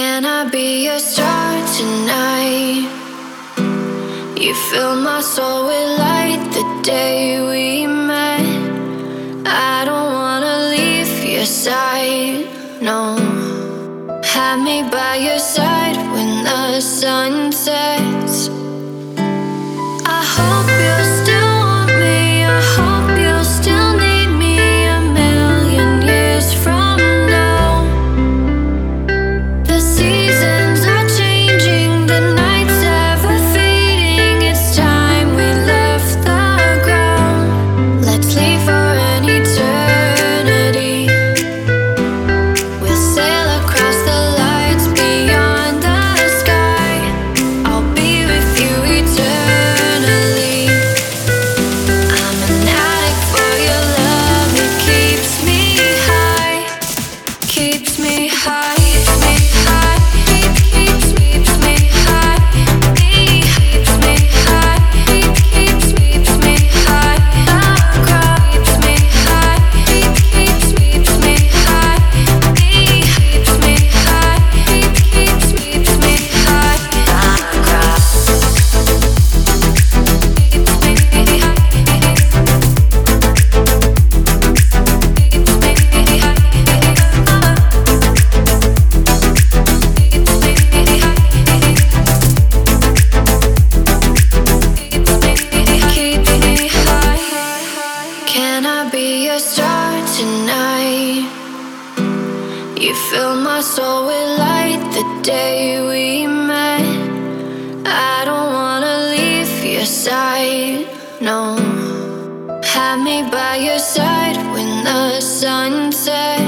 Can I be your star tonight? You fill my soul with light the day we met. I don't wanna leave your side, no. Have me by your side when the sun sets. I hope You fill my soul with light the day we met. I don't wanna leave your side, no. Have me by your side when the sun sets.